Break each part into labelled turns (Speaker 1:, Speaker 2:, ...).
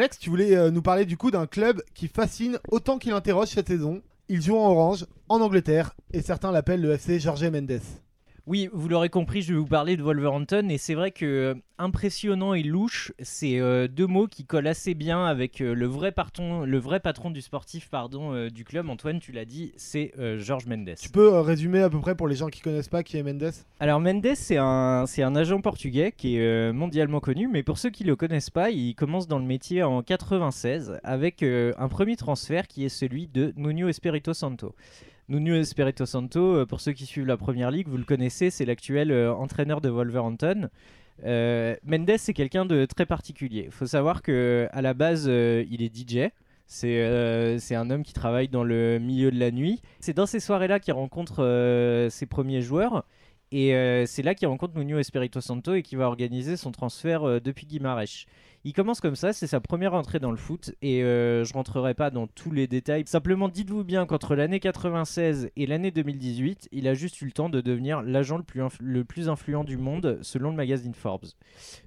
Speaker 1: Alex, tu voulais euh, nous parler du coup d'un club qui fascine autant qu'il interroge cette saison. Il joue en orange, en Angleterre, et certains l'appellent le FC Jorge Mendes.
Speaker 2: Oui, vous l'aurez compris, je vais vous parler de Wolverhampton et c'est vrai que euh, impressionnant et louche, c'est euh, deux mots qui collent assez bien avec euh, le vrai patron, le vrai patron du sportif pardon du club. Antoine, tu l'as dit, c'est Georges Mendes.
Speaker 1: Tu peux résumer à peu près pour les gens qui connaissent pas qui est Mendes?
Speaker 2: Alors Mendes, c'est un c'est un agent portugais qui est mondialement connu, mais pour ceux qui le connaissent pas, il commence dans le métier en 96 avec un premier transfert qui est celui de Nuno Espirito Santo. Nuno Espirito Santo, euh, pour ceux qui suivent la première ligue, vous le connaissez, c'est l'actuel euh, entraîneur de Wolverhampton. Euh, Mendes, c'est quelqu'un de très particulier. Il faut savoir que à la base, il est DJ. C'est un homme qui travaille dans le milieu de la nuit. C'est dans ces soirées-là qu'il rencontre ses premiers joueurs. Et c'est là qu'il rencontre Nuno Espirito Santo et qui va organiser son transfert depuis Guimarães. Il commence comme ça, c'est sa première entrée dans le foot et euh, je rentrerai pas dans tous les détails. Simplement, dites-vous bien qu'entre l'année 96 et l'année 2018, il a juste eu le temps de devenir l'agent le plus, le plus influent du monde selon le magazine Forbes.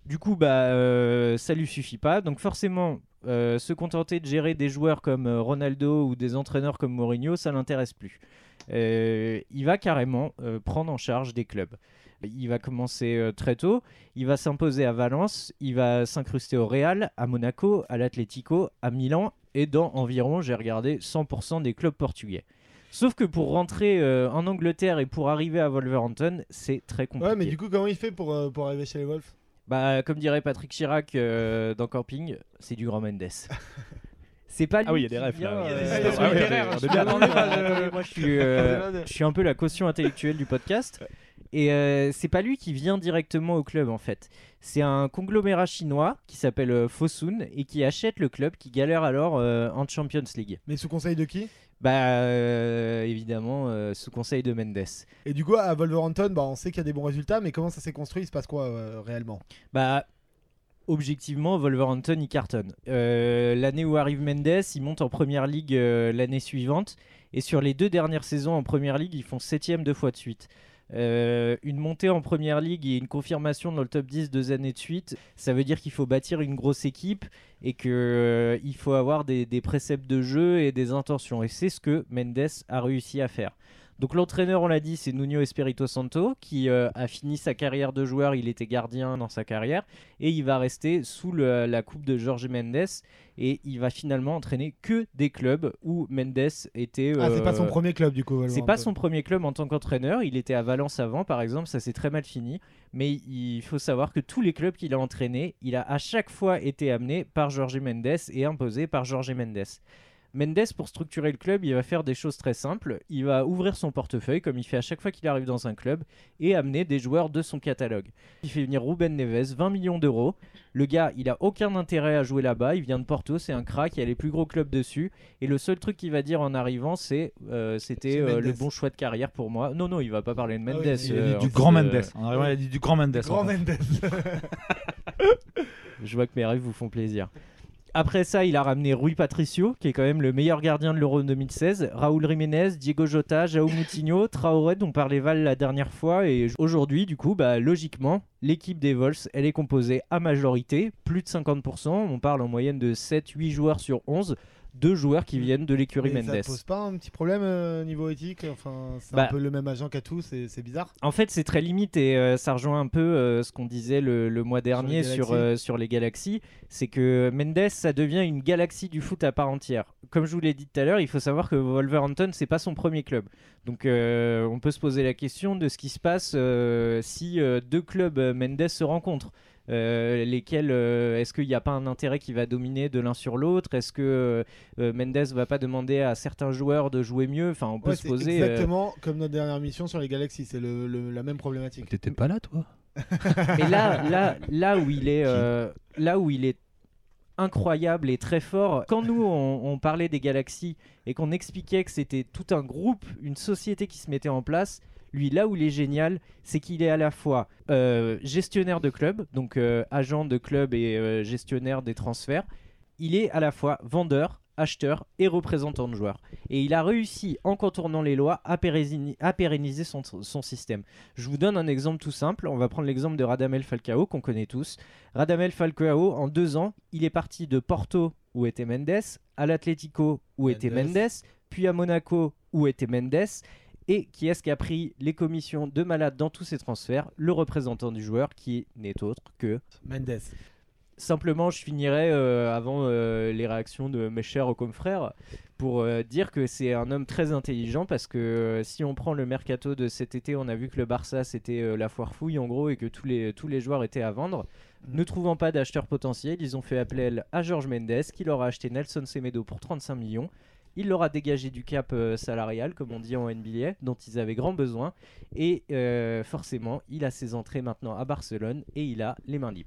Speaker 2: Du coup, bah, euh, ça lui suffit pas. Donc forcément, euh, se contenter de gérer des joueurs comme Ronaldo ou des entraîneurs comme Mourinho, ça l'intéresse plus. il va carrément prendre en charge des clubs. Il va commencer euh, très tôt, il va s'imposer à Valence, il va s'incruster au Real, à Monaco, à l'Atlético, à Milan et dans environ, j'ai regardé, 100% des clubs portugais. Sauf que pour rentrer euh, en Angleterre et pour arriver à Wolverhampton, c'est très compliqué.
Speaker 1: Ouais, mais du coup, comment il fait pour, euh, pour arriver chez les Wolves?
Speaker 2: Bah, comme dirait Patrick Chirac dans Camping, c'est du grand Mendes. C'est pas lui.
Speaker 3: Ah oui, il y a des rêves
Speaker 2: là. Moi, je suis un peu la caution intellectuelle du podcast. Et euh, c'est pas lui qui vient directement au club en fait. C'est un conglomérat chinois qui s'appelle euh, Fosun et qui achète le club qui galère alors euh, en Champions League.
Speaker 1: Mais sous conseil de qui?
Speaker 2: Bah évidemment sous conseil de Mendes.
Speaker 1: Et du coup à Wolverhampton, bah, on sait qu'il y a des bons résultats, mais comment ça s'est construit Il se passe quoi réellement?
Speaker 2: Bah objectivement, Wolverhampton il cartonne. l'année où arrive Mendes, il monte en première ligue l'année suivante. Et sur les deux dernières saisons en première ligue, ils font septième deux fois de suite. Euh, une montée en première ligue et une confirmation dans le top 10 deux années de suite, ça veut dire qu'il faut bâtir une grosse équipe et qu'il euh, faut avoir des, des, préceptes de jeu et des intentions. Et c'est ce que Mendes a réussi à faire. Donc l'entraîneur, on l'a dit, c'est Nuno Espirito Santo qui euh, a fini sa carrière de joueur. Il était gardien dans sa carrière et il va rester sous la coupe de Jorge Mendes et il va finalement entraîner que des clubs où Mendes était.
Speaker 1: Ah, c'est pas son euh, premier club du coup.
Speaker 2: C'est pas son premier club en tant qu'entraîneur. Il était à Valence avant, par exemple. Ça s'est très mal fini. Mais il faut savoir que tous les clubs qu'il a entraînés, il a à chaque fois été amené par Jorge Mendes et imposé par Jorge Mendes. Mendes, pour structurer le club, il va faire des choses très simples. Il va ouvrir son portefeuille, comme il fait à chaque fois qu'il arrive dans un club, et amener des joueurs de son catalogue. Il fait venir Ruben Neves, 20 millions d'euros. Le gars, il a aucun intérêt à jouer là-bas. Il vient de Porto, c'est un crack, il y a les plus gros clubs dessus. Et le seul truc qu'il va dire en arrivant, c'est euh, c'était euh, le bon choix de carrière pour moi. Non, non, il va pas parler de ah Mendes.
Speaker 3: il a dit du grand Mendes. En arrivant, il a dit du grand Mendes.
Speaker 1: Grand Mendes.
Speaker 2: Je vois que mes rêves vous font plaisir. Après ça, il a ramené Rui Patricio, qui est quand même le meilleur gardien de l'Euro 2016, Raúl Jiménez, Diego Jota, Jao Moutinho, Traoré, dont parlait Val la dernière fois. Et aujourd'hui, du coup, bah, logiquement, l'équipe des Vols, elle est composée à majorité, plus de 50%. On parle en moyenne de 7-8 joueurs sur 11 deux joueurs qui viennent de l'écurie Mendes. Ça
Speaker 1: pose pas un petit problème euh, niveau éthique Enfin, c'est un bah, peu le même agent qu'à tous, c'est bizarre.
Speaker 2: En fait, c'est très limite et euh, ça rejoint un peu euh, ce qu'on disait le, mois dernier sur, sur, les galaxies. C'est que Mendes, ça devient une galaxie du foot à part entière. Comme je vous l'ai dit tout à l'heure, il faut savoir que Wolverhampton, c'est pas son premier club. Donc, on peut se poser la question de ce qui se passe si deux clubs Mendes se rencontrent. Euh, lesquels euh, est-ce qu'il n'y a pas un intérêt qui va dominer de l'un sur l'autre? Est-ce que euh, Mendes va pas demander à certains joueurs de jouer mieux? Enfin, on peut se poser.
Speaker 1: Exactement comme notre dernière mission sur les Galaxies, c'est le, la même problématique.
Speaker 3: T'étais pas là, toi?
Speaker 2: Mais là, là, là où il est, là où il est incroyable et très fort. Quand nous, on, parlait des galaxies et qu'on expliquait que c'était tout un groupe, une société qui se mettait en place, lui, là où il est génial, c'est qu'il est à la fois euh, gestionnaire de club, donc euh, agent de club et euh, gestionnaire des transferts. Il est à la fois vendeur acheteur et représentant de joueurs. Et il a réussi, en contournant les lois, à, pérenni- à pérenniser son, son système. Je vous donne un exemple tout simple. On va prendre l'exemple de Radamel Falcao, qu'on connaît tous. Radamel Falcao, en deux ans, il est parti de Porto, où était Mendes, à l'Atlético, où était.
Speaker 1: Mendes,
Speaker 2: puis à Monaco, où était Mendes. Et qui est-ce qui a pris les commissions de malade dans tous ces transferts? Le représentant du joueur, qui n'est autre que
Speaker 1: Mendes.
Speaker 2: Simplement, je finirai euh, avant euh, les réactions de mes chers confrères pour euh, dire que c'est un homme très intelligent parce que si on prend le mercato de cet été, on a vu que le Barça c'était la foire fouille en gros et que tous les, tous les joueurs étaient à vendre.
Speaker 1: Mhm.
Speaker 2: Ne trouvant pas d'acheteurs potentiels, ils ont fait appel à Georges Mendes qui leur a acheté Nelson Semedo pour 35 millions. Il leur a dégagé du cap euh, salarial, comme on dit en NBA, dont ils avaient grand besoin. Et euh, forcément, il a ses entrées maintenant à Barcelone et il a les mains libres.